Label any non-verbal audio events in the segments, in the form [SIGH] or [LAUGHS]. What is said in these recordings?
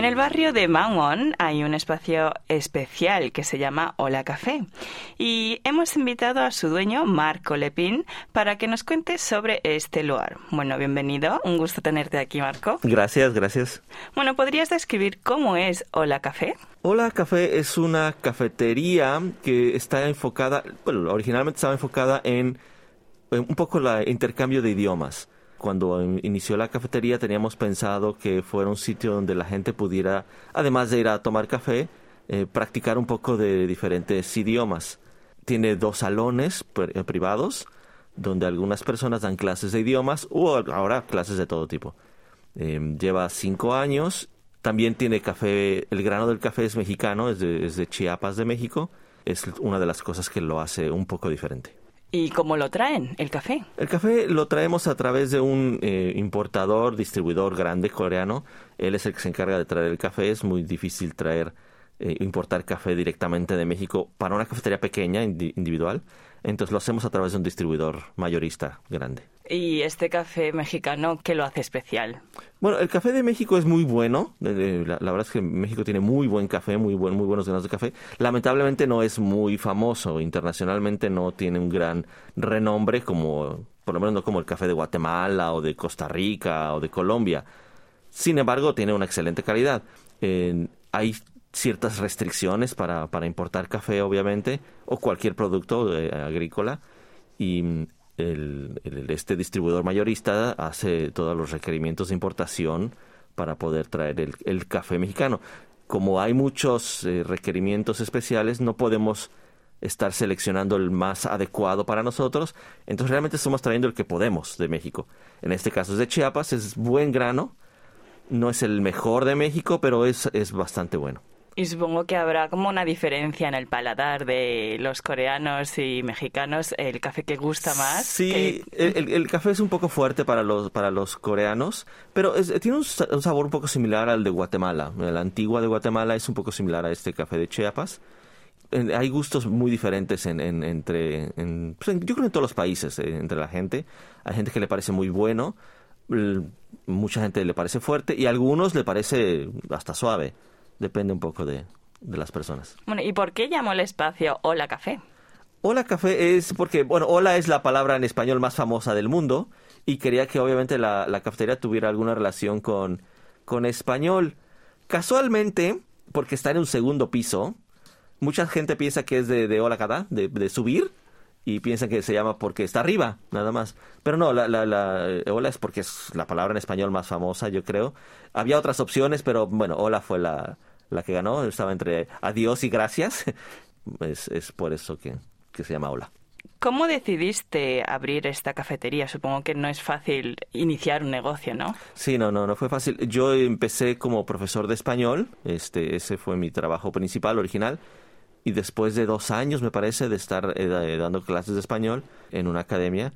En el barrio de Mangwon hay un espacio especial que se llama Hola Café y hemos invitado a su dueño, Marco Lepin, para que nos cuente sobre este lugar. Bueno, bienvenido, un gusto tenerte aquí, Marco. Gracias, gracias. Bueno, ¿podrías describir cómo es Hola Café? Hola Café es una cafetería que está enfocada, bueno, originalmente estaba enfocada en, en un poco el intercambio de idiomas cuando inició la cafetería teníamos pensado que fuera un sitio donde la gente pudiera, además de ir a tomar café, eh, practicar un poco de diferentes idiomas. Tiene dos salones eh, privados donde algunas personas dan clases de idiomas o ahora clases de todo tipo. Em, lleva cinco años. También tiene café, el grano del café es mexicano, es de Chiapas de México. Es una de las cosas que lo hace un poco diferente. ¿Y cómo lo traen, el café? El café lo traemos a través de un eh, importador, distribuidor grande coreano. Él es el que se encarga de traer el café. Es muy difícil traer, eh, importar café directamente de México para una cafetería pequeña, individual. Entonces lo hacemos a través de un distribuidor mayorista grande. ¿Y este café mexicano qué lo hace especial? Bueno, el café de México es muy bueno. La, verdad es que México tiene muy buen café, muy, buen, muy buenos granos de café. Lamentablemente no es muy famoso. Internacionalmente no tiene un gran renombre como, por lo menos no como el café de Guatemala o de Costa Rica o de Colombia. Sin embargo, tiene una excelente calidad. hay ciertas restricciones para, para importar café, obviamente, o cualquier producto eh, agrícola. Y el, este distribuidor mayorista hace todos los requerimientos de importación para poder traer el, café mexicano. Como hay muchos eh, requerimientos especiales, no podemos estar seleccionando el más adecuado para nosotros, entonces realmente estamos trayendo el que podemos de México. En este caso es de Chiapas, es buen grano, no es el mejor de México, pero es, es bastante bueno. Y supongo que habrá como una diferencia en el paladar de los coreanos y mexicanos, el café que gusta más. Sí, el, café es un poco fuerte para los, para los coreanos, pero tiene un, sabor un poco similar al de Guatemala. La antigua de Guatemala es un poco similar a este café de Chiapas. hay gustos muy diferentes en, entre, pues, yo creo en todos los países, eh, entre la gente. Hay gente que le parece muy bueno, mucha gente le parece fuerte y a algunos le parece hasta suave depende un poco de, las personas. Bueno, ¿y por qué llamó el espacio Hola Café? Hola Café es porque, bueno, hola es la palabra en español más famosa del mundo y quería que obviamente la, cafetería tuviera alguna relación con, con español. Casualmente, porque está en un segundo piso, mucha gente piensa que es de, de hola cada, de, de, subir, y piensan que se llama porque está arriba, nada más. Pero no, la, la, la hola es porque es la palabra en español más famosa, yo creo. Había otras opciones, pero bueno, hola fue la, la que ganó. Estaba entre adiós y gracias. [LAUGHS] Es, es por eso que, que se llama hola. ¿Cómo decidiste abrir esta cafetería? Supongo que no es fácil iniciar un negocio, ¿no? Sí, no, no, no fue fácil. Yo empecé como profesor de español, este, ese fue mi trabajo principal, original, y después de dos años, me parece, de estar eh, dando clases de español en una academia,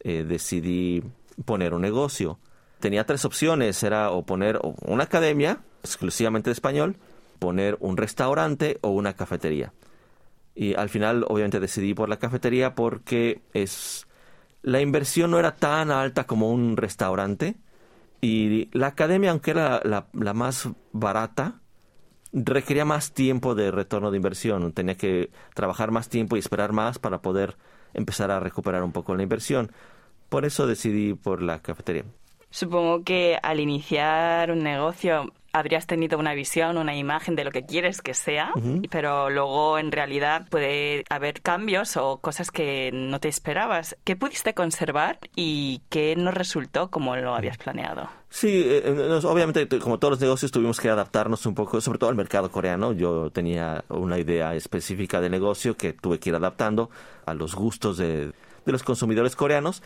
eh, decidí poner un negocio. Tenía tres opciones, era o poner una academia exclusivamente de español, poner un restaurante o una cafetería. Y al final, obviamente, decidí por la cafetería porque es la inversión no era tan alta como un restaurante y la academia, aunque era la más barata, requería más tiempo de retorno de inversión. Tenía que trabajar más tiempo y esperar más para poder empezar a recuperar un poco la inversión. Por eso decidí por la cafetería. Supongo que al iniciar un negocio habrías tenido una visión, una imagen de lo que quieres que sea, pero luego en realidad puede haber cambios o cosas que no te esperabas. ¿Qué pudiste conservar y qué no resultó como lo habías planeado? Sí, eh, eh, obviamente como todos los negocios tuvimos que adaptarnos un poco, sobre todo al mercado coreano. Yo tenía una idea específica de negocio que tuve que ir adaptando a los gustos de, de los consumidores coreanos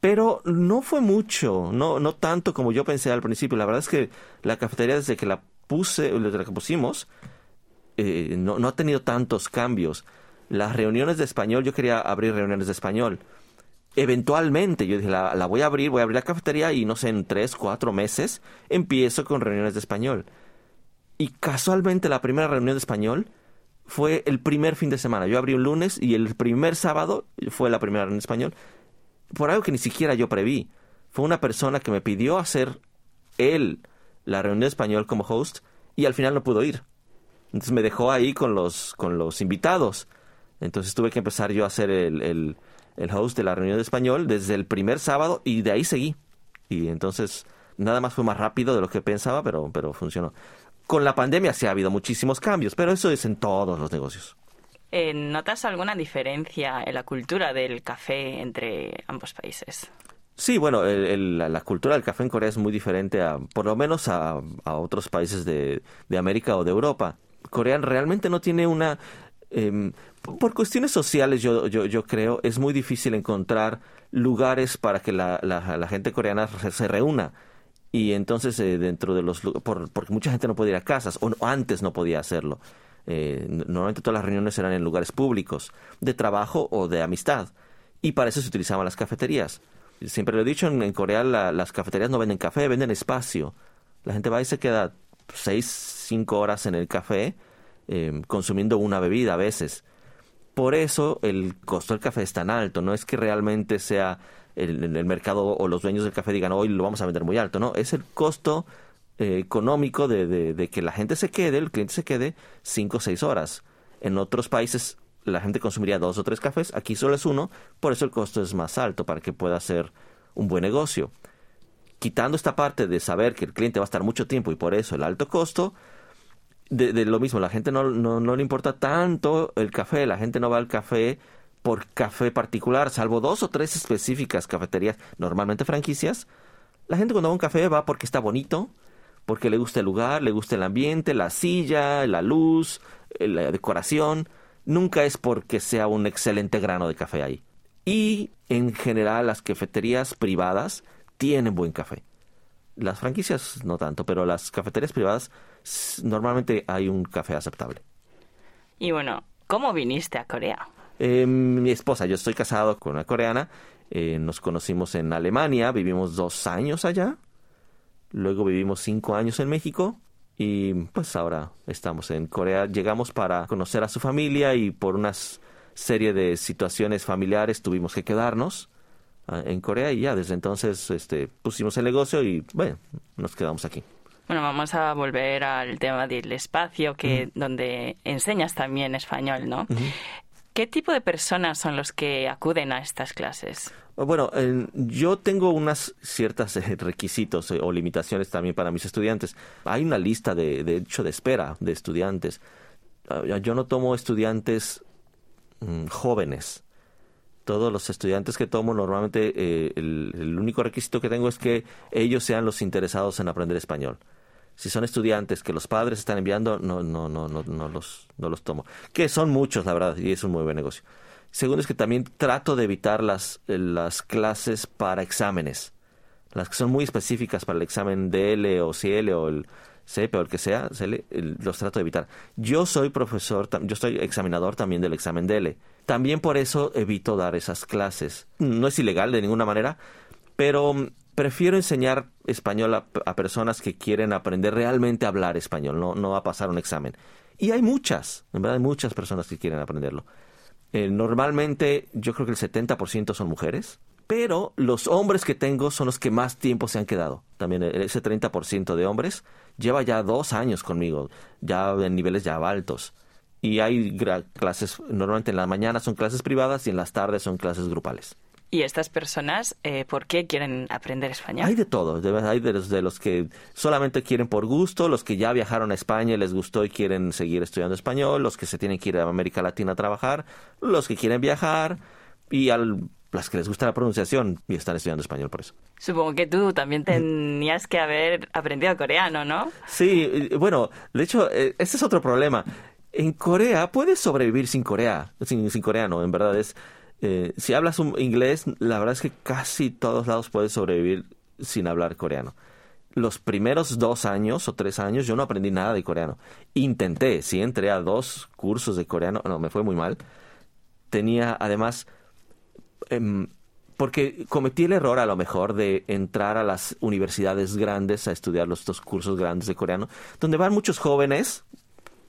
pero no fue mucho, no, no tanto como yo pensé al principio. La verdad es que la cafetería desde que la puse, desde la que pusimos, eh, no, no ha tenido tantos cambios. Las reuniones de español, yo quería abrir reuniones de español. Eventualmente, yo dije, la, la voy a abrir, voy a abrir la cafetería y no sé, en tres, cuatro meses empiezo con reuniones de español. Y casualmente la primera reunión de español fue el primer fin de semana. Yo abrí un lunes y el primer sábado fue la primera reunión de español por algo que ni siquiera yo preví. Fue una persona que me pidió hacer él la reunión de español como host y al final no pudo ir. Entonces me dejó ahí con los, con los invitados. Entonces tuve que empezar yo a hacer el, el, host de la reunión de español desde el primer sábado y de ahí seguí. Y entonces nada más fue más rápido de lo que pensaba, pero, pero funcionó. Con la pandemia sí ha habido muchísimos cambios, pero eso es en todos los negocios. Eh, ¿Notas alguna diferencia en la cultura del café entre ambos países? Sí, bueno, la cultura del café en Corea es muy diferente, a, por lo menos a, otros países de, América o de Europa. Corea realmente no tiene una... Em, por cuestiones sociales, yo, yo, yo, creo, es muy difícil encontrar lugares para que la, gente coreana se, reúna. Y entonces, eh, dentro de los... Por, porque mucha gente no podía ir a casas, o antes no podía hacerlo. Eh, normalmente todas las reuniones eran en lugares públicos, de trabajo o de amistad. Y para eso se utilizaban las cafeterías. Siempre lo he dicho, en, Corea las cafeterías no venden café, venden espacio. La gente va y se queda seis, cinco horas en el café em, consumiendo una bebida a veces. Por eso el costo del café es tan alto. No es que realmente sea el, el mercado o los dueños del café digan hoy lo vamos a vender muy alto. No, es el costo eh, económico de, de, que la gente se quede, el cliente se quede cinco o seis horas. En otros países la gente consumiría dos o tres cafés, aquí solo es uno, por eso el costo es más alto para que pueda ser un buen negocio. Quitando esta parte de saber que el cliente va a estar mucho tiempo y por eso el alto costo, de, de lo mismo, la gente no, no, no le importa tanto el café, la gente no va al café por café particular, salvo dos o tres específicas cafeterías, normalmente franquicias. La gente cuando va a un café va porque está bonito, porque le gusta el lugar, le gusta el ambiente, la silla, la luz, eh, la decoración. Nunca es porque sea un excelente grano de café ahí. Y en general las cafeterías privadas tienen buen café. Las franquicias no tanto, pero las cafeterías privadas normalmente hay un café aceptable. Y bueno, ¿cómo viniste a Corea? Eh, mi esposa, yo estoy casado con una coreana, eh, nos conocimos en Alemania, vivimos dos años allá, Luego vivimos cinco años en México y pues ahora estamos en Corea. Llegamos para conocer a su familia y por una serie de situaciones familiares tuvimos que quedarnos ah, en Corea y ya desde entonces este, pusimos el negocio y bueno, nos quedamos aquí. Bueno, vamos a volver al tema del espacio, que donde enseñas también español, ¿no? ¿Qué tipo de personas son los que acuden a estas clases? Bueno, yo tengo unas ciertas eh, requisitos eh, o limitaciones también para mis estudiantes. Hay una lista de, de hecho de espera de estudiantes. Ah, yo no tomo estudiantes mm, jóvenes. Todos los estudiantes que tomo normalmente eh, el, único requisito que tengo es que ellos sean los interesados en aprender español si son estudiantes que los padres están enviando, no, no, no, no, no los, no los tomo. Que son muchos, la verdad, y es un muy buen negocio. Segundo es que también trato de evitar las, las clases para exámenes. Las que son muy específicas para el examen DL o CL o el CP o el que sea, los trato de evitar. Yo soy profesor, yo soy examinador también del examen DL. También por eso evito dar esas clases. No es ilegal de ninguna manera, pero prefiero enseñar español a, personas que quieren aprender realmente a hablar español, no, no a pasar un examen. Y hay muchas, en verdad hay muchas personas que quieren aprenderlo. Eh, normalmente yo creo que el 70% son mujeres, pero los hombres que tengo son los que más tiempo se han quedado. También e, ese 30% de hombres lleva ya dos años conmigo, ya en niveles ya altos. Y hay clases, normalmente en la mañana son clases privadas y en las tardes son clases grupales. ¿Y estas personas eh, por qué quieren aprender español? Hay de todo. Hay de los, de los que solamente quieren por gusto, los que ya viajaron a España y les gustó y quieren seguir estudiando español, los que se tienen que ir a América Latina a trabajar, los que quieren viajar y al, las que les gusta la pronunciación y están estudiando español por eso. Supongo que tú también tenías que haber aprendido coreano, ¿no? Sí, bueno, de hecho, ese es otro problema. En Corea puedes sobrevivir sin Corea, sin, sin coreano, en verdad es eh, si hablas un inglés, la verdad es que casi todos lados puedes sobrevivir sin hablar coreano. Los primeros dos años o tres años yo no aprendí nada de coreano. Intenté, sí, entré a dos cursos de coreano, no, me fue muy mal. Tenía además, em, porque cometí el error a lo mejor de entrar a las universidades grandes a estudiar los dos cursos grandes de coreano, donde van muchos jóvenes,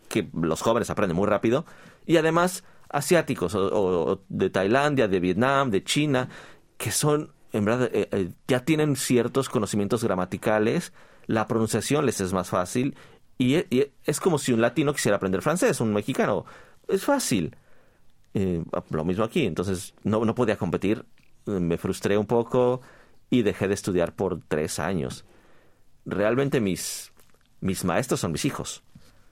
que los jóvenes aprenden muy rápido, y además asiáticos, o, de Tailandia, de Vietnam, de China, que son, en verdad, eh, eh, ya tienen ciertos conocimientos gramaticales, la pronunciación les es más fácil Y, es como si un latino quisiera aprender francés, un mexicano. Es fácil. Eh, lo mismo aquí. Entonces no, no podía competir. Me frustré un poco y dejé de estudiar por tres años. Realmente mis, mis maestros son mis hijos.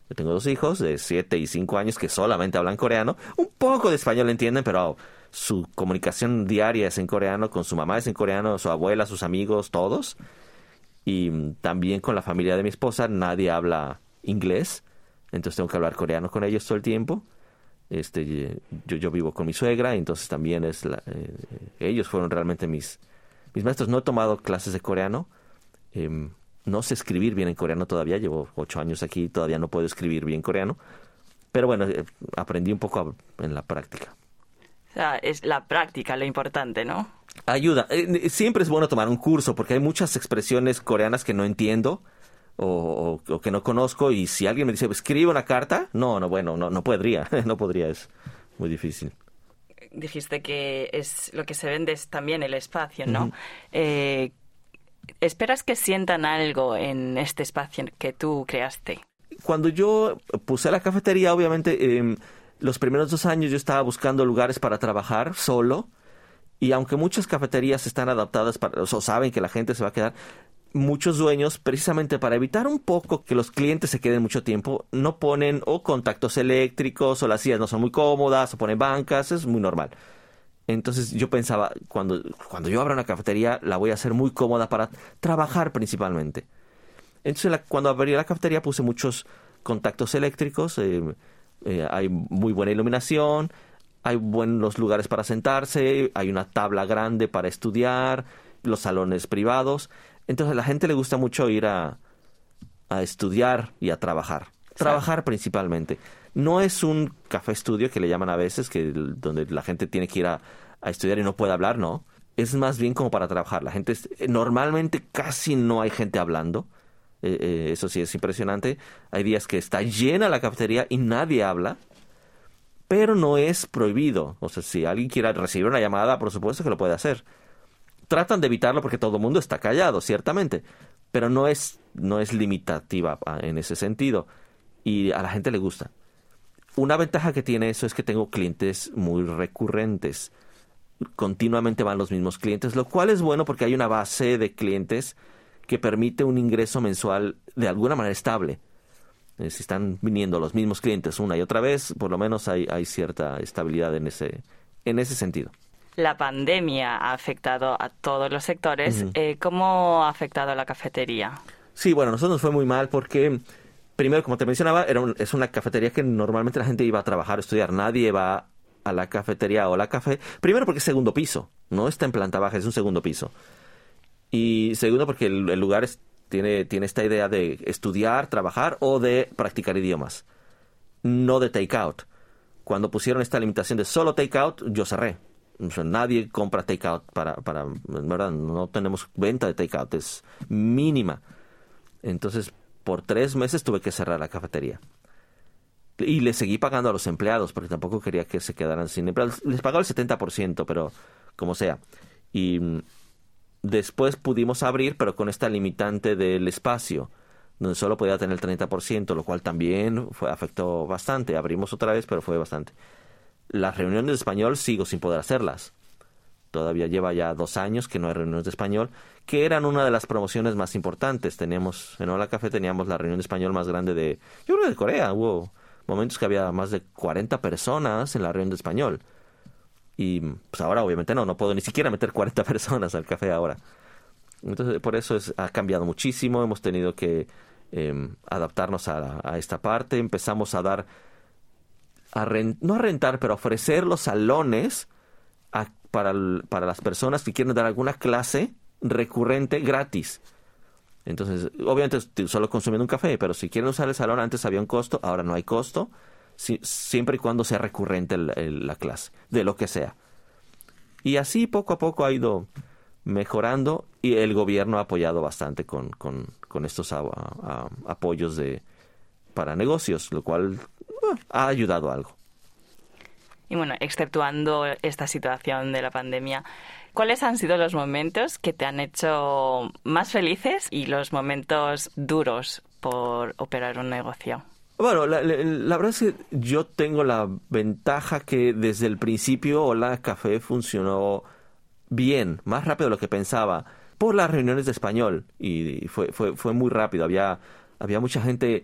Yo tengo dos hijos de siete y cinco años que solamente hablan coreano. Un poco de español entienden, pero su comunicación diaria es en coreano, con su mamá es en coreano, su abuela, sus amigos, todos. Y también con la familia de mi esposa nadie habla inglés, entonces tengo que hablar coreano con ellos todo el tiempo. Este, yo, yo vivo con mi suegra, entonces también es la, eh, ellos fueron realmente mis, mis maestros. No he tomado clases de coreano. Em, no sé escribir bien en coreano todavía. Llevo ocho años aquí, todavía no puedo escribir bien coreano. Pero bueno, eh, aprendí un poco en la práctica. O sea, es la práctica lo importante, ¿no? Ayuda. Eh, siempre es bueno tomar un curso porque hay muchas expresiones coreanas que no entiendo o, que no conozco y si alguien me dice, escribe una carta, no, no, bueno, no, no podría, [LAUGHS] no podría, es muy difícil. Dijiste que es lo que se vende es también el espacio, ¿no? Eh, ¿Esperas que sientan algo en este espacio que tú creaste? Cuando yo puse la cafetería, obviamente, em, los primeros dos años yo estaba buscando lugares para trabajar solo. Y aunque muchas cafeterías están adaptadas para, o saben que la gente se va a quedar, muchos dueños, precisamente para evitar un poco que los clientes se queden mucho tiempo, no ponen o contactos eléctricos o las sillas no son muy cómodas o ponen bancas, es muy normal. Entonces yo pensaba, cuando, cuando yo abra una cafetería, la voy a hacer muy cómoda para trabajar principalmente. Entonces cuando abrí la cafetería puse muchos contactos eléctricos, eh, eh, hay muy buena iluminación, hay buenos lugares para sentarse, hay una tabla grande para estudiar, los salones privados. Entonces a la gente le gusta mucho ir a, a estudiar y a trabajar. Trabajar principalmente. No es un café estudio que le llaman a veces, que donde la gente tiene que ir a, estudiar y no puede hablar, no. Es más bien como para trabajar. La gente normalmente casi no hay gente hablando. Eh, eh, eso sí es impresionante. Hay días que está llena la cafetería y nadie habla. Pero no es prohibido. O sea, si alguien quiere recibir una llamada, por supuesto que lo puede hacer tratan de evitarlo porque todo el mundo está callado, ciertamente, pero no es, no es limitativa ah, en ese sentido y a la gente le gusta. Una ventaja que tiene eso es que tengo clientes muy recurrentes. Continuamente van los mismos clientes, lo cual es bueno porque hay una base de clientes que permite un ingreso mensual de alguna manera estable. Eh, si están viniendo los mismos clientes una y otra vez, por lo menos hay, hay cierta estabilidad en ese, en ese sentido la pandemia ha afectado a todos los sectores. Eh, ¿Cómo ha afectado a la cafetería? Sí, bueno, nosotros nos fue muy mal porque, primero, como te mencionaba, era es una cafetería que normalmente la gente iba a trabajar, estudiar. Nadie va a la cafetería o la café. Primero porque es segundo piso, no está en planta baja, es un segundo piso. Y segundo porque el, lugar tiene, tiene esta idea de estudiar, trabajar o de practicar idiomas, no de take out. Cuando pusieron esta limitación de solo take out, yo cerré nadie compra takeout para, para, ¿verdad? No tenemos venta de takeout, es mínima. Entonces, por tres meses tuve que cerrar la cafetería. Y le seguí pagando a los empleados, porque tampoco quería que se quedaran sin empleados. Les pagaba el 70%, pero como sea. Y mm, después pudimos abrir, pero con esta limitante del espacio, donde solo podía tener el 30%, lo cual también fue, afectó bastante. Abrimos otra vez, pero fue bastante. Las reuniones de español sigo sin poder hacerlas. Todavía lleva ya dos años que no hay reuniones de español, que eran una de las promociones más importantes. Teníamos, en Hola Café teníamos la reunión de español más grande de, yo creo de Corea. Hubo momentos que había más de 40 personas en la reunión de español. Y pues ahora obviamente no, no puedo ni siquiera meter 40 [LAUGHS] personas al café ahora. Entonces por eso es, ha cambiado muchísimo, hemos tenido que em, adaptarnos a, a, esta parte, empezamos a dar no a rentar, pero a ofrecer los salones para, para las personas que quieren dar alguna clase recurrente gratis. Entonces, obviamente solo consumiendo un café, pero si quieren usar el salón, antes había un costo, ahora no hay costo, siempre y cuando sea recurrente la clase, de lo que sea. Y así poco a poco ha ido mejorando y el gobierno ha apoyado bastante con, con, estos apoyos de, para negocios, lo cual ha ayudado algo. Y bueno, exceptuando esta situación de la pandemia, ¿cuáles han sido los momentos que te han hecho más felices y los momentos duros por operar un negocio? Bueno, la, verdad es que yo tengo la ventaja que desde el principio Hola Café funcionó bien, más rápido de lo que pensaba, por las reuniones de español. Y fue, fue, fue muy rápido. Había, había mucha gente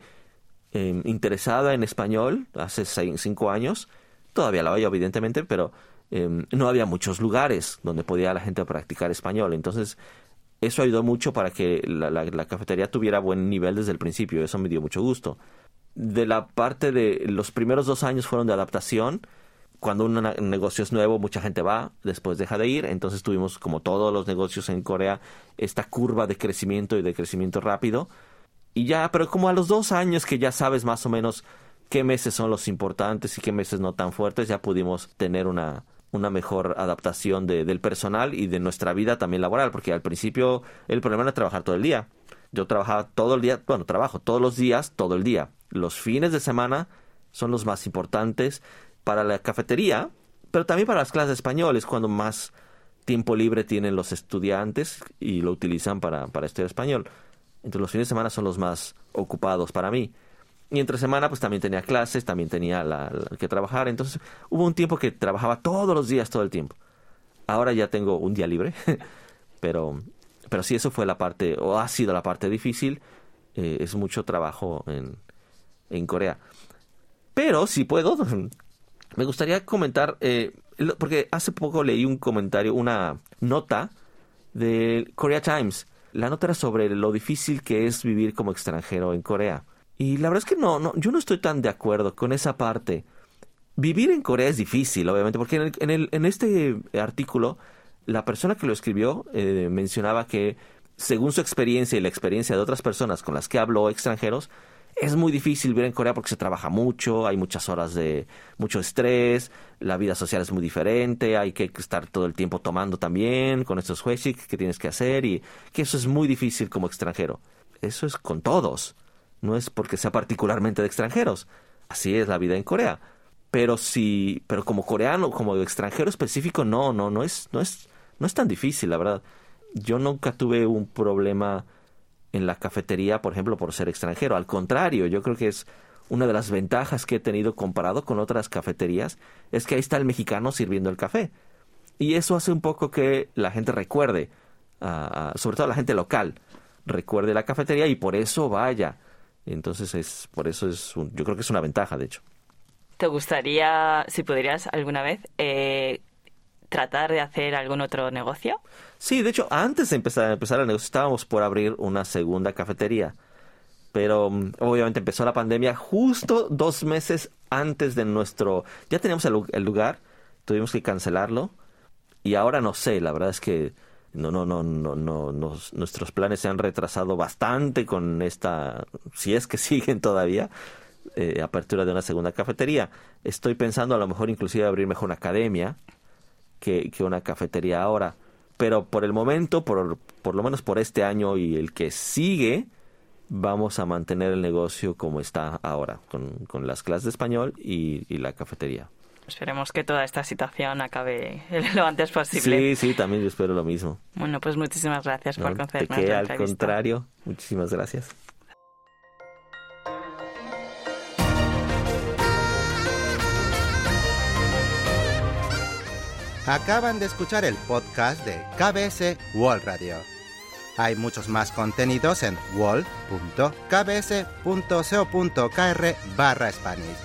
em, interesada en español hace cinco años. Todavía la había, evidentemente, pero em, no había muchos lugares donde podía la gente practicar español. Entonces, eso ayudó mucho para que la, la cafetería tuviera buen nivel desde el principio. Eso me dio mucho gusto de la parte de los primeros dos años fueron de adaptación. Cuando un negocio es nuevo, mucha gente va, después deja de ir. Entonces tuvimos, como todos los negocios en Corea, esta curva de crecimiento y de crecimiento rápido. Y ya, pero como a los dos años que ya sabes más o menos qué meses son los importantes y qué meses no tan fuertes, ya pudimos tener una, una mejor adaptación de, del personal y de nuestra vida también laboral, porque al principio el problema era trabajar todo el día. Yo trabajaba todo el día, bueno, trabajo todos los días, todo el día los fines de semana son los más importantes para la cafetería, pero también para las clases de español, es cuando más tiempo libre tienen los estudiantes y lo utilizan para, para estudiar español. Entonces los fines de semana son los más ocupados para mí. Y entre semana pues también tenía clases, también tenía la, que trabajar. Entonces hubo un tiempo que trabajaba todos los días, todo el tiempo. Ahora ya tengo un día libre, [LAUGHS] pero, pero sí eso fue la parte, o ha sido la parte difícil. Eh, es mucho trabajo en, en Corea. Pero si puedo, [LAUGHS] me gustaría comentar, eh, porque hace poco leí un comentario, una nota de Korea Times. La nota era sobre lo difícil que es vivir como extranjero en Corea. Y la verdad es que no, no yo no estoy tan de acuerdo con esa parte. Vivir en Corea es difícil, obviamente, porque en, el, en, este artículo la persona que lo escribió eh, mencionaba que según su experiencia y la experiencia de otras personas con las que habló extranjeros, es muy difícil vivir en Corea porque se trabaja mucho, hay muchas horas de mucho estrés, la vida social es muy diferente, hay que estar todo el tiempo tomando también con estos jueces que tienes que hacer y que eso es muy difícil como extranjero. Eso es con todos, no es porque sea particularmente de extranjeros. Así es la vida en Corea. Pero si, pero como coreano, como extranjero específico, no, no, no es, no es, no es tan difícil, la verdad. Yo nunca tuve un problema en la cafetería, por ejemplo, por ser extranjero. Al contrario, yo creo que es una de las ventajas que he tenido comparado con otras cafeterías, es que ahí está el mexicano sirviendo el café. Y eso hace un poco que la gente recuerde, sobre todo la gente local, recuerde la cafetería y por eso vaya. Entonces, es, por eso es, yo creo que es una ventaja, de hecho. ¿Te gustaría, si podrías alguna vez, eh, tratar de hacer algún otro negocio? Sí, de hecho, antes de empezar, empezar el negocio estábamos por abrir una segunda cafetería. Pero mm, obviamente empezó la pandemia justo dos meses antes de nuestro... Ya teníamos el, lugar, tuvimos que cancelarlo. Y ahora no sé, la verdad es que no, no, no, no, no, nuestros planes se han retrasado bastante con esta, si es que [LAUGHS] siguen todavía, eh, apertura de una segunda cafetería. Estoy pensando a lo mejor inclusive abrir mejor una academia que, que una cafetería ahora pero por el momento, por, por lo menos por este año y el que sigue, vamos a mantener el negocio como está ahora, con, con las clases de español y, y, la cafetería. Esperemos que toda esta situación acabe [LAUGHS] lo antes posible. Sí, sí, también yo espero lo mismo. Bueno, pues muchísimas gracias por concedernos la Al contrario, muchísimas gracias. Acaban de escuchar el podcast de KBS World Radio. Hay muchos más contenidos en wall.kbs.co.kr barra Spanish.